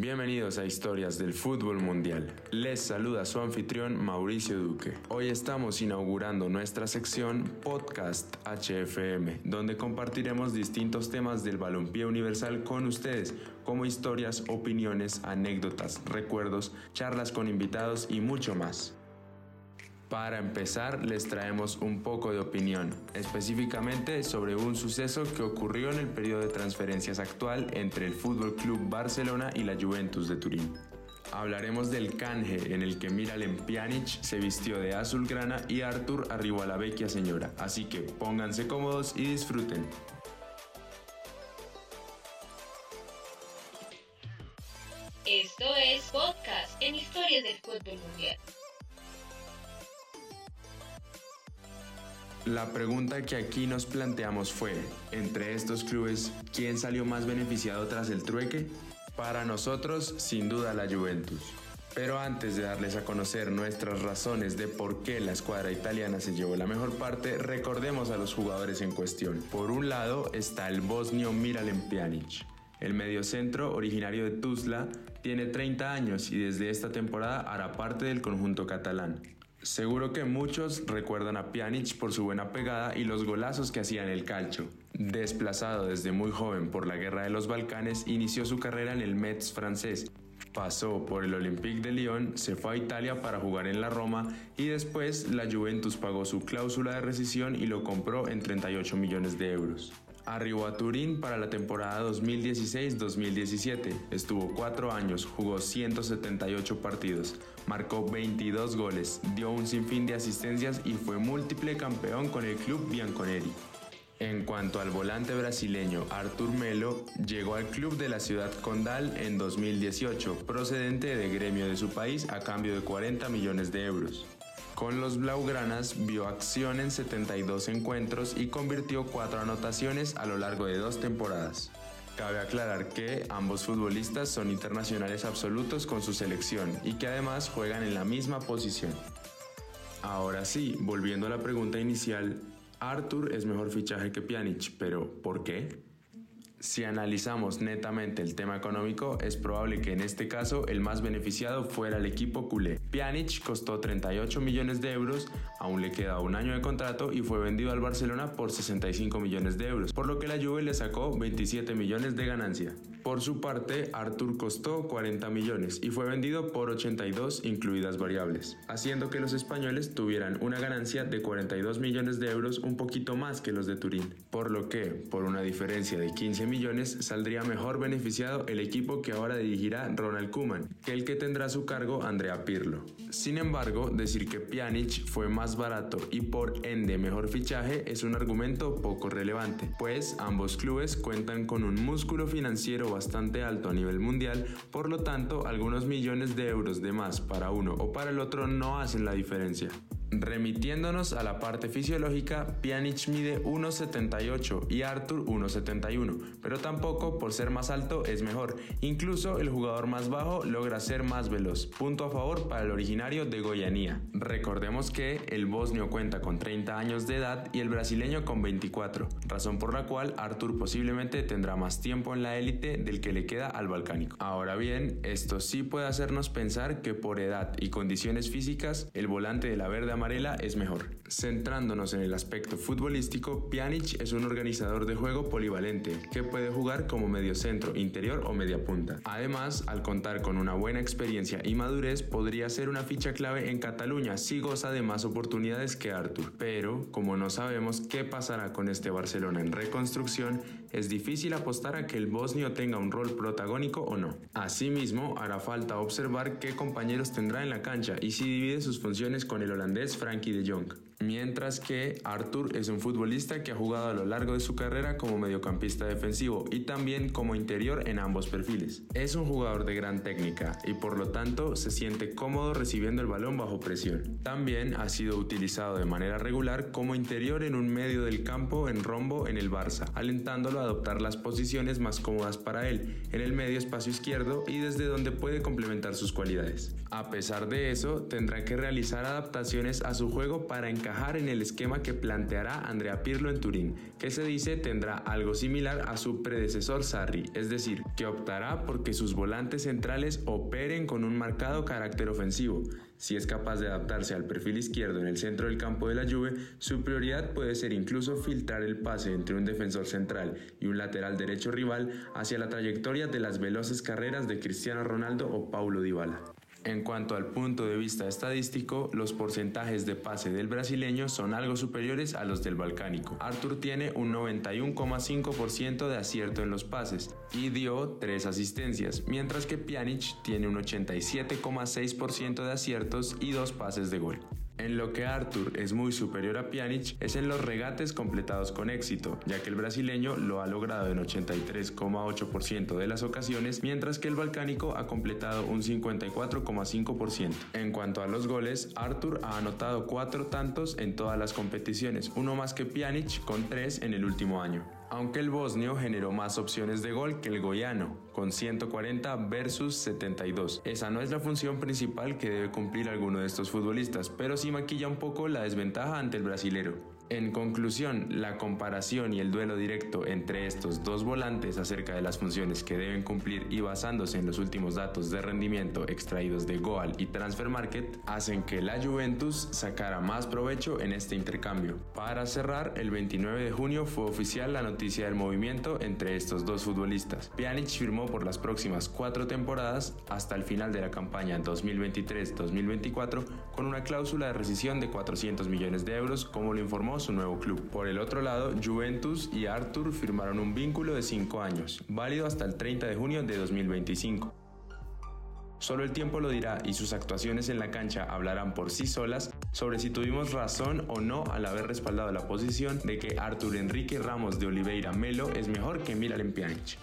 Bienvenidos a Historias del Fútbol Mundial. Les saluda su anfitrión Mauricio Duque. Hoy estamos inaugurando nuestra sección Podcast HFM, donde compartiremos distintos temas del balompié universal con ustedes, como historias, opiniones, anécdotas, recuerdos, charlas con invitados y mucho más. Para empezar, les traemos un poco de opinión, específicamente sobre un suceso que ocurrió en el periodo de transferencias actual entre el Fútbol Club Barcelona y la Juventus de Turín. Hablaremos del canje en el que Miralem Pjanic se vistió de azulgrana y Arthur arribó a la vecchia señora, así que pónganse cómodos y disfruten. Esto es Podcast en Historias del Fútbol Mundial. La pregunta que aquí nos planteamos fue, entre estos clubes, ¿quién salió más beneficiado tras el trueque? Para nosotros, sin duda la Juventus. Pero antes de darles a conocer nuestras razones de por qué la escuadra italiana se llevó la mejor parte, recordemos a los jugadores en cuestión. Por un lado está el bosnio Miralem Pjanic. El mediocentro, originario de Tuzla, tiene 30 años y desde esta temporada hará parte del conjunto catalán. Seguro que muchos recuerdan a Pjanic por su buena pegada y los golazos que hacía en el calcio. Desplazado desde muy joven por la Guerra de los Balcanes, inició su carrera en el Metz francés. Pasó por el Olympique de Lyon, se fue a Italia para jugar en la Roma y después la Juventus pagó su cláusula de rescisión y lo compró en 38 millones de euros. A Turín para la temporada 2016-2017. Estuvo cuatro años, jugó 178 partidos, marcó 22 goles, dio un sinfín de asistencias y fue múltiple campeón con el club Bianconeri. En cuanto al volante brasileño Artur Melo, llegó al club de la ciudad condal en 2018, procedente de gremio de su país a cambio de 40 millones de euros. Con los Blaugranas vio acción en 72 encuentros y convirtió cuatro anotaciones a lo largo de dos temporadas. Cabe aclarar que ambos futbolistas son internacionales absolutos con su selección y que además juegan en la misma posición. Ahora sí, volviendo a la pregunta inicial, Arthur es mejor fichaje que Pjanic, pero ¿por qué? Si analizamos netamente el tema económico, es probable que en este caso el más beneficiado fuera el equipo culé. Pjanic costó 38 millones de euros, aún le queda un año de contrato y fue vendido al Barcelona por 65 millones de euros, por lo que la Juve le sacó 27 millones de ganancia. Por su parte, Arthur costó 40 millones y fue vendido por 82 incluidas variables, haciendo que los españoles tuvieran una ganancia de 42 millones de euros un poquito más que los de Turín, por lo que, por una diferencia de 15 millones, saldría mejor beneficiado el equipo que ahora dirigirá Ronald Koeman, que el que tendrá a su cargo Andrea Pirlo. Sin embargo, decir que Pjanic fue más barato y por ende mejor fichaje es un argumento poco relevante, pues ambos clubes cuentan con un músculo financiero bastante alto a nivel mundial, por lo tanto algunos millones de euros de más para uno o para el otro no hacen la diferencia. Remitiéndonos a la parte fisiológica, Pjanic mide 1,78 y Arthur 1,71, pero tampoco por ser más alto es mejor. Incluso el jugador más bajo logra ser más veloz, punto a favor para el originario de Goianía. Recordemos que el bosnio cuenta con 30 años de edad y el brasileño con 24, razón por la cual Arthur posiblemente tendrá más tiempo en la élite del que le queda al balcánico. Ahora bien, esto sí puede hacernos pensar que por edad y condiciones físicas, el volante de la verde amarela es mejor. Centrándonos en el aspecto futbolístico, Pjanic es un organizador de juego polivalente que puede jugar como mediocentro, interior o media punta. Además, al contar con una buena experiencia y madurez, podría ser una ficha clave en Cataluña si goza de más oportunidades que Artur. Pero, como no sabemos qué pasará con este Barcelona en reconstrucción, es difícil apostar a que el bosnio tenga un rol protagónico o no. Asimismo, hará falta observar qué compañeros tendrá en la cancha y si divide sus funciones con el holandés Frankie de Jong. Mientras que Arthur es un futbolista que ha jugado a lo largo de su carrera como mediocampista defensivo y también como interior en ambos perfiles. Es un jugador de gran técnica y por lo tanto se siente cómodo recibiendo el balón bajo presión. También ha sido utilizado de manera regular como interior en un medio del campo en rombo en el Barça, alentándolo a adoptar las posiciones más cómodas para él, en el medio espacio izquierdo y desde donde puede complementar sus cualidades. A pesar de eso, tendrá que realizar adaptaciones a su juego para encontrar encajar en el esquema que planteará Andrea Pirlo en Turín, que se dice tendrá algo similar a su predecesor Sarri, es decir, que optará por que sus volantes centrales operen con un marcado carácter ofensivo. Si es capaz de adaptarse al perfil izquierdo en el centro del campo de la Juve, su prioridad puede ser incluso filtrar el pase entre un defensor central y un lateral derecho rival hacia la trayectoria de las veloces carreras de Cristiano Ronaldo o Paulo Dybala. En cuanto al punto de vista estadístico, los porcentajes de pase del brasileño son algo superiores a los del balcánico. Arthur tiene un 91,5% de acierto en los pases y dio 3 asistencias, mientras que Pjanic tiene un 87,6% de aciertos y 2 pases de gol. En lo que Arthur es muy superior a Pjanic es en los regates completados con éxito, ya que el brasileño lo ha logrado en 83,8% de las ocasiones, mientras que el balcánico ha completado un 54,5%. En cuanto a los goles, Arthur ha anotado 4 tantos en todas las competiciones, uno más que Pjanic con 3 en el último año aunque el bosnio generó más opciones de gol que el goiano, con 140 versus 72. Esa no es la función principal que debe cumplir alguno de estos futbolistas, pero sí maquilla un poco la desventaja ante el brasilero. En conclusión, la comparación y el duelo directo entre estos dos volantes acerca de las funciones que deben cumplir y basándose en los últimos datos de rendimiento extraídos de Goal y Transfer Market hacen que la Juventus sacara más provecho en este intercambio. Para cerrar, el 29 de junio fue oficial la noticia del movimiento entre estos dos futbolistas. Pjanic firmó por las próximas cuatro temporadas hasta el final de la campaña 2023-2024 con una cláusula de rescisión de 400 millones de euros como lo informó su nuevo club. Por el otro lado, Juventus y Arthur firmaron un vínculo de 5 años, válido hasta el 30 de junio de 2025. Solo el tiempo lo dirá y sus actuaciones en la cancha hablarán por sí solas sobre si tuvimos razón o no al haber respaldado la posición de que Arthur Enrique Ramos de Oliveira Melo es mejor que Miralem Pjanic.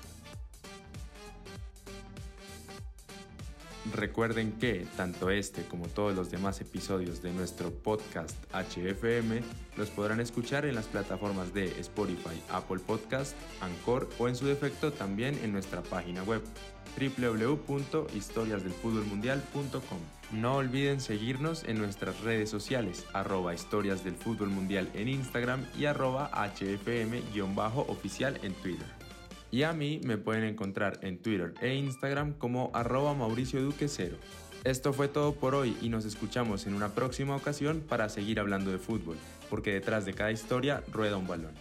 Recuerden que tanto este como todos los demás episodios de nuestro podcast HFM los podrán escuchar en las plataformas de Spotify, Apple Podcast, Anchor o en su defecto también en nuestra página web www.historiasdelfutbolmundial.com. No olviden seguirnos en nuestras redes sociales, arroba historias del fútbol mundial en Instagram y arroba hfm-oficial en Twitter. Y a mí me pueden encontrar en Twitter e Instagram como arroba Mauricio Duque Cero. Esto fue todo por hoy y nos escuchamos en una próxima ocasión para seguir hablando de fútbol, porque detrás de cada historia rueda un balón.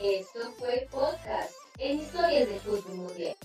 Esto fue podcast en Historias de Fútbol Mundial.